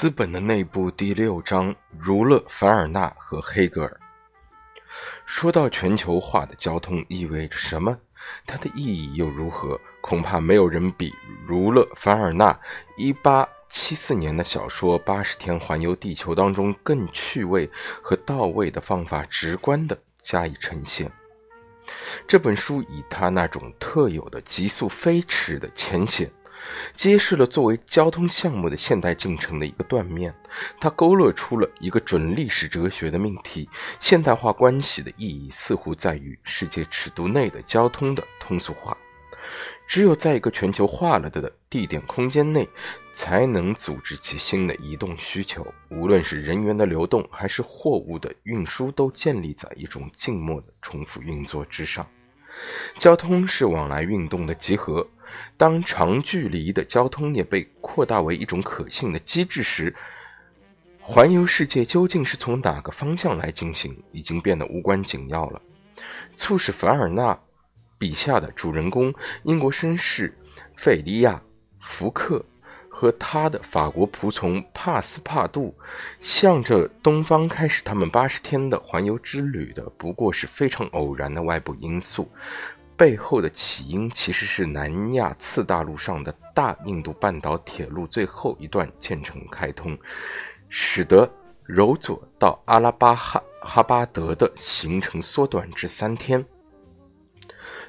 资本的内部第六章：儒勒、凡尔纳和黑格尔。说到全球化的交通意味着什么？它的意义又如何？恐怕没有人比儒勒、凡尔纳1874年的小说《八十天环游地球》当中更趣味和到位的方法，直观地加以呈现。这本书以他那种特有的急速飞驰的浅显。揭示了作为交通项目的现代进程的一个断面，它勾勒出了一个准历史哲学的命题：现代化关系的意义似乎在于世界尺度内的交通的通俗化。只有在一个全球化了的地点空间内，才能组织起新的移动需求。无论是人员的流动，还是货物的运输，都建立在一种静默的重复运作之上。交通是往来运动的集合。当长距离的交通也被扩大为一种可信的机制时，环游世界究竟是从哪个方向来进行，已经变得无关紧要了。促使凡尔纳笔下的主人公英国绅士费利亚·福克和他的法国仆从帕斯帕杜向着东方开始他们八十天的环游之旅的，不过是非常偶然的外部因素。背后的起因其实是南亚次大陆上的大印度半岛铁路最后一段建成开通，使得柔佐到阿拉巴哈哈巴德的行程缩短至三天。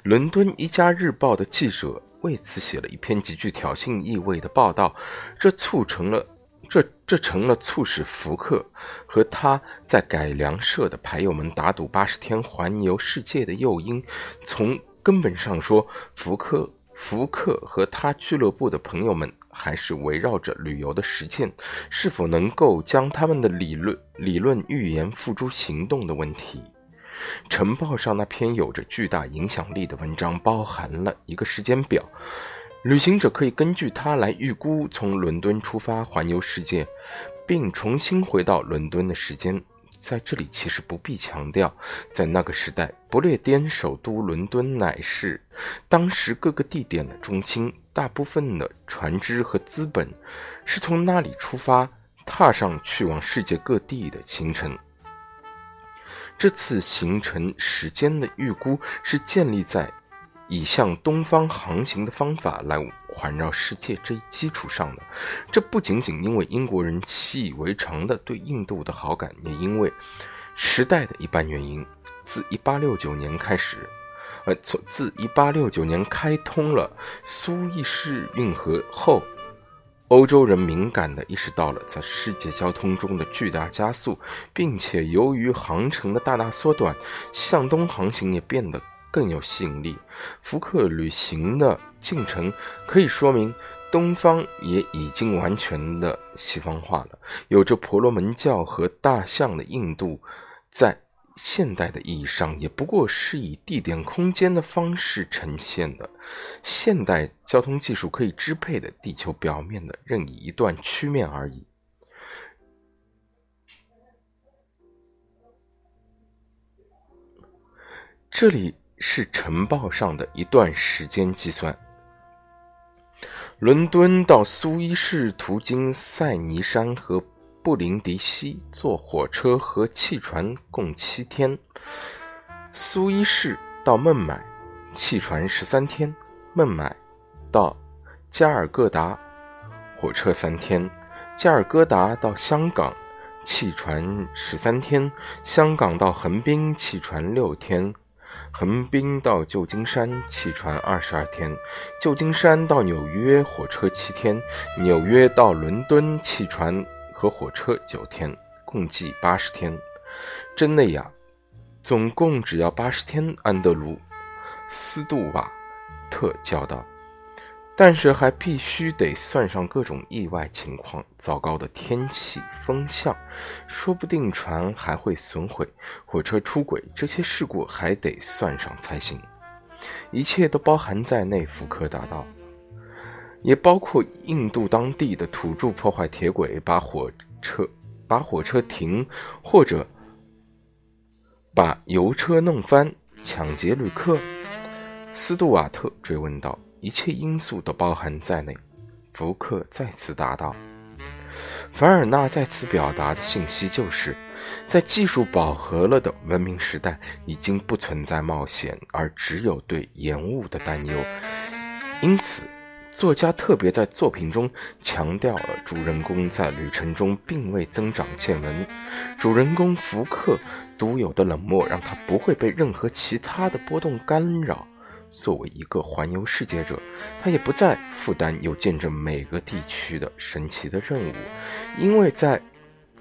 伦敦一家日报的记者为此写了一篇极具挑衅意味的报道，这促成了这这成了促使福克和他在改良社的牌友们打赌八十天环游世界的诱因。从根本上说，福克、福克和他俱乐部的朋友们还是围绕着旅游的实践，是否能够将他们的理论、理论预言付诸行动的问题。晨报上那篇有着巨大影响力的文章包含了一个时间表，旅行者可以根据它来预估从伦敦出发环游世界，并重新回到伦敦的时间。在这里，其实不必强调，在那个时代，不列颠首都伦敦乃是当时各个地点的中心，大部分的船只和资本是从那里出发，踏上去往世界各地的行程。这次行程时间的预估是建立在以向东方航行的方法来。环绕世界这一基础上的，这不仅仅因为英国人习以为常的对印度的好感，也因为时代的一般原因。自1869年开始，呃，从自1869年开通了苏伊士运河后，欧洲人敏感地意识到了在世界交通中的巨大加速，并且由于航程的大大缩短，向东航行也变得。更有吸引力。福克旅行的进程可以说明，东方也已经完全的西方化了。有着婆罗门教和大象的印度，在现代的意义上，也不过是以地点空间的方式呈现的。现代交通技术可以支配的地球表面的任意一段曲面而已。这里。是晨报上的一段时间计算：伦敦到苏伊士途经塞尼山和布林迪西，坐火车和汽船共七天；苏伊士到孟买，汽船十三天；孟买到加尔各答，火车三天；加尔各答到香港，汽船十三天；香港到横滨，汽船六天。横滨到旧金山，汽船二十二天；旧金山到纽约，火车七天；纽约到伦敦，汽船和火车九天，共计八十天。真的呀，总共只要八十天。安德鲁·斯杜瓦特叫道。但是还必须得算上各种意外情况，糟糕的天气、风向，说不定船还会损毁，火车出轨，这些事故还得算上才行。一切都包含在内。福克答道，也包括印度当地的土著破坏铁轨，把火车把火车停，或者把油车弄翻，抢劫旅客。斯杜瓦特追问道。一切因素都包含在内，福克再次答道：“凡尔纳在此表达的信息就是，在技术饱和了的文明时代，已经不存在冒险，而只有对延误的担忧。因此，作家特别在作品中强调了主人公在旅程中并未增长见闻。主人公福克独有的冷漠，让他不会被任何其他的波动干扰。作为一个环游世界者，他也不再负担有见证每个地区的神奇的任务，因为在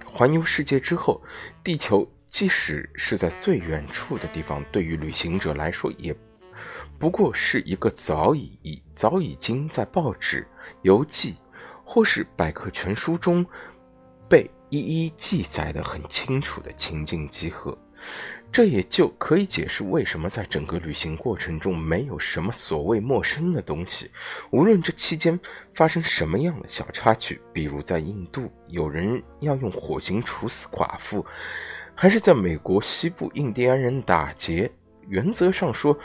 环游世界之后，地球即使是在最远处的地方，对于旅行者来说，也不过是一个早已已早已经在报纸、游记或是百科全书中被一一记载的很清楚的情境集合。这也就可以解释为什么在整个旅行过程中没有什么所谓陌生的东西。无论这期间发生什么样的小插曲，比如在印度有人要用火刑处死寡妇，还是在美国西部印第安人打劫，原则上说，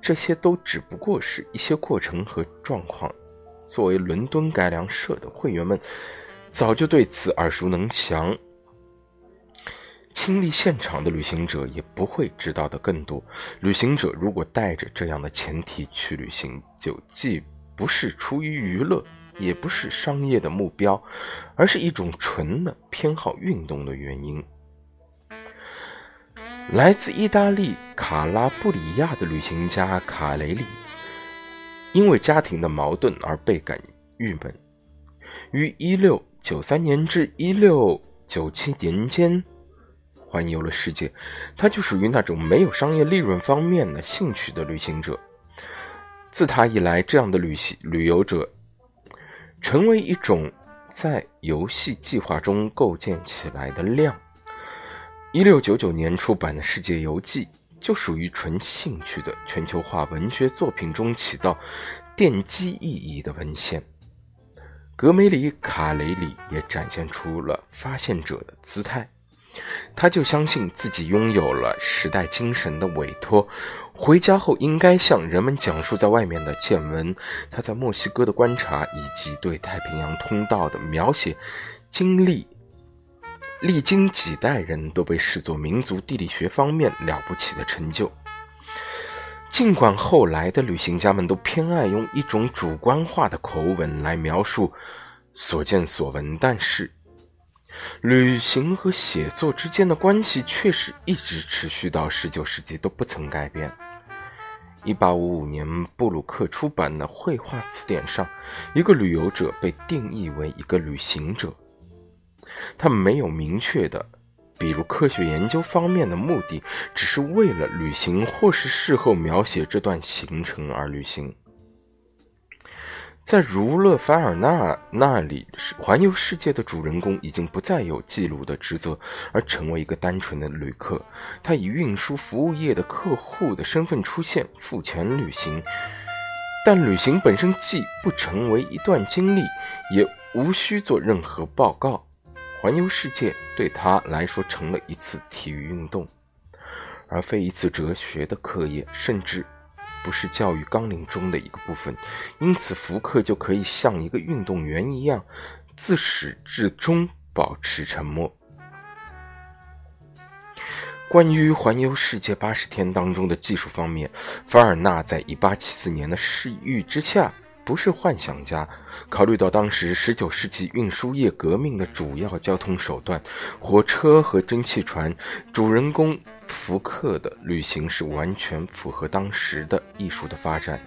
这些都只不过是一些过程和状况。作为伦敦改良社的会员们，早就对此耳熟能详。亲历现场的旅行者也不会知道的更多。旅行者如果带着这样的前提去旅行，就既不是出于娱乐，也不是商业的目标，而是一种纯的偏好运动的原因。来自意大利卡拉布里亚的旅行家卡雷里，因为家庭的矛盾而倍感郁闷，于1693年至1697年间。环游了世界，他就属于那种没有商业利润方面的兴趣的旅行者。自他以来，这样的旅行旅游者成为一种在游戏计划中构建起来的量。一六九九年出版的《世界游记》就属于纯兴趣的全球化文学作品中起到奠基意义的文献。格梅里卡雷里也展现出了发现者的姿态。他就相信自己拥有了时代精神的委托，回家后应该向人们讲述在外面的见闻。他在墨西哥的观察以及对太平洋通道的描写，经历历经几代人都被视作民族地理学方面了不起的成就。尽管后来的旅行家们都偏爱用一种主观化的口吻来描述所见所闻，但是。旅行和写作之间的关系确实一直持续到十九世纪都不曾改变。一八五五年，布鲁克出版的绘画词典上，一个旅游者被定义为一个旅行者。他没有明确的，比如科学研究方面的目的，只是为了旅行或是事后描写这段行程而旅行。在儒勒·凡尔纳那里，环游世界的主人公已经不再有记录的职责，而成为一个单纯的旅客。他以运输服务业的客户的身份出现，付钱旅行。但旅行本身既不成为一段经历，也无需做任何报告。环游世界对他来说成了一次体育运动，而非一次哲学的课业，甚至。不是教育纲领中的一个部分，因此福克就可以像一个运动员一样，自始至终保持沉默。关于环游世界八十天当中的技术方面，凡尔纳在一八七四年的视域之下。不是幻想家。考虑到当时十九世纪运输业革命的主要交通手段——火车和蒸汽船，主人公福克的旅行是完全符合当时的艺术的发展，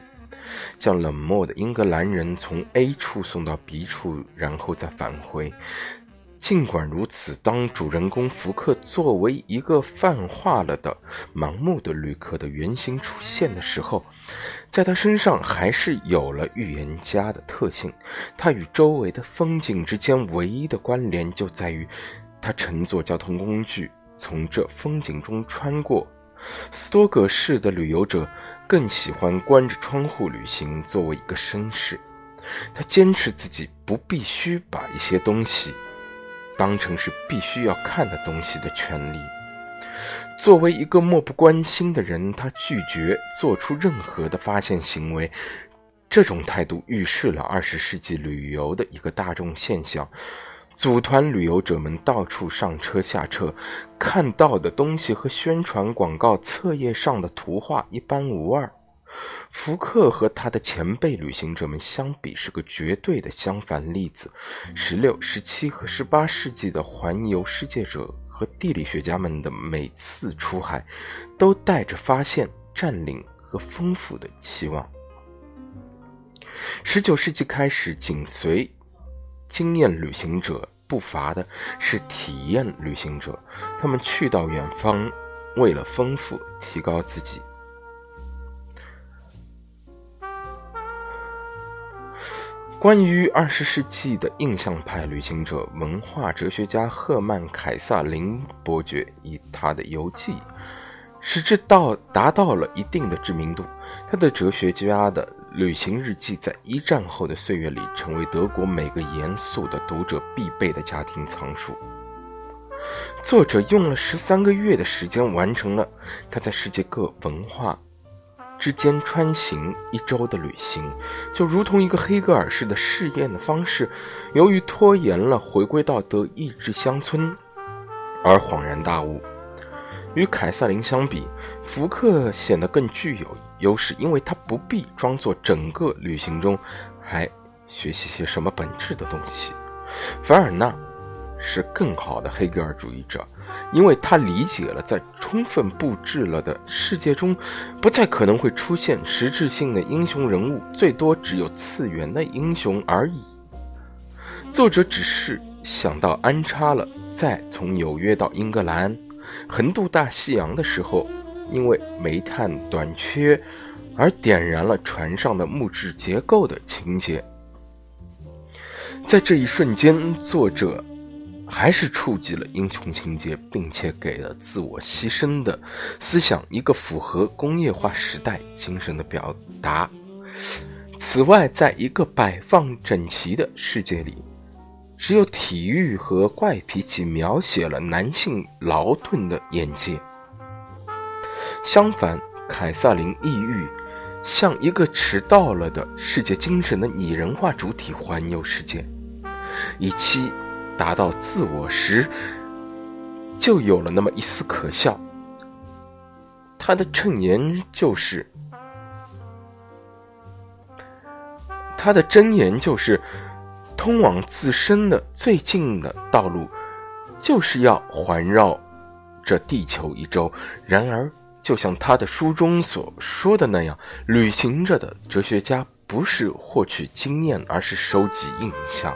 将冷漠的英格兰人从 A 处送到 B 处，然后再返回。尽管如此，当主人公福克作为一个泛化了的盲目的旅客的原型出现的时候，在他身上还是有了预言家的特性。他与周围的风景之间唯一的关联就在于，他乘坐交通工具从这风景中穿过。斯多葛式的旅游者更喜欢关着窗户旅行，作为一个绅士。他坚持自己不必须把一些东西。当成是必须要看的东西的权利。作为一个漠不关心的人，他拒绝做出任何的发现行为。这种态度预示了二十世纪旅游的一个大众现象：组团旅游者们到处上车下车，看到的东西和宣传广告册页上的图画一般无二。福克和他的前辈旅行者们相比，是个绝对的相反例子。十六、十七和十八世纪的环游世界者和地理学家们的每次出海，都带着发现、占领和丰富的期望。十九世纪开始，紧随经验旅行者步伐的是体验旅行者，他们去到远方，为了丰富、提高自己。关于二十世纪的印象派旅行者，文化哲学家赫曼·凯撒林伯爵以他的游记，使之到达到了一定的知名度。他的哲学家的旅行日记，在一战后的岁月里，成为德国每个严肃的读者必备的家庭藏书。作者用了十三个月的时间，完成了他在世界各文化。之间穿行一周的旅行，就如同一个黑格尔式的试验的方式。由于拖延了回归到德意志乡村，而恍然大悟。与凯瑟琳相比，福克显得更具有优势，因为他不必装作整个旅行中还学习些什么本质的东西。凡尔纳是更好的黑格尔主义者。因为他理解了，在充分布置了的世界中，不再可能会出现实质性的英雄人物，最多只有次元的英雄而已。作者只是想到安插了在从纽约到英格兰横渡大西洋的时候，因为煤炭短缺而点燃了船上的木质结构的情节。在这一瞬间，作者。还是触及了英雄情节，并且给了自我牺牲的思想一个符合工业化时代精神的表达。此外，在一个摆放整齐的世界里，只有体育和怪脾气描写了男性劳顿的眼界。相反，凯撒琳抑郁，像一个迟到了的世界精神的拟人化主体环游世界，以期。达到自我时，就有了那么一丝可笑。他的衬言就是，他的箴言就是，通往自身的最近的道路，就是要环绕着地球一周。然而，就像他的书中所说的那样，旅行着的哲学家不是获取经验，而是收集印象。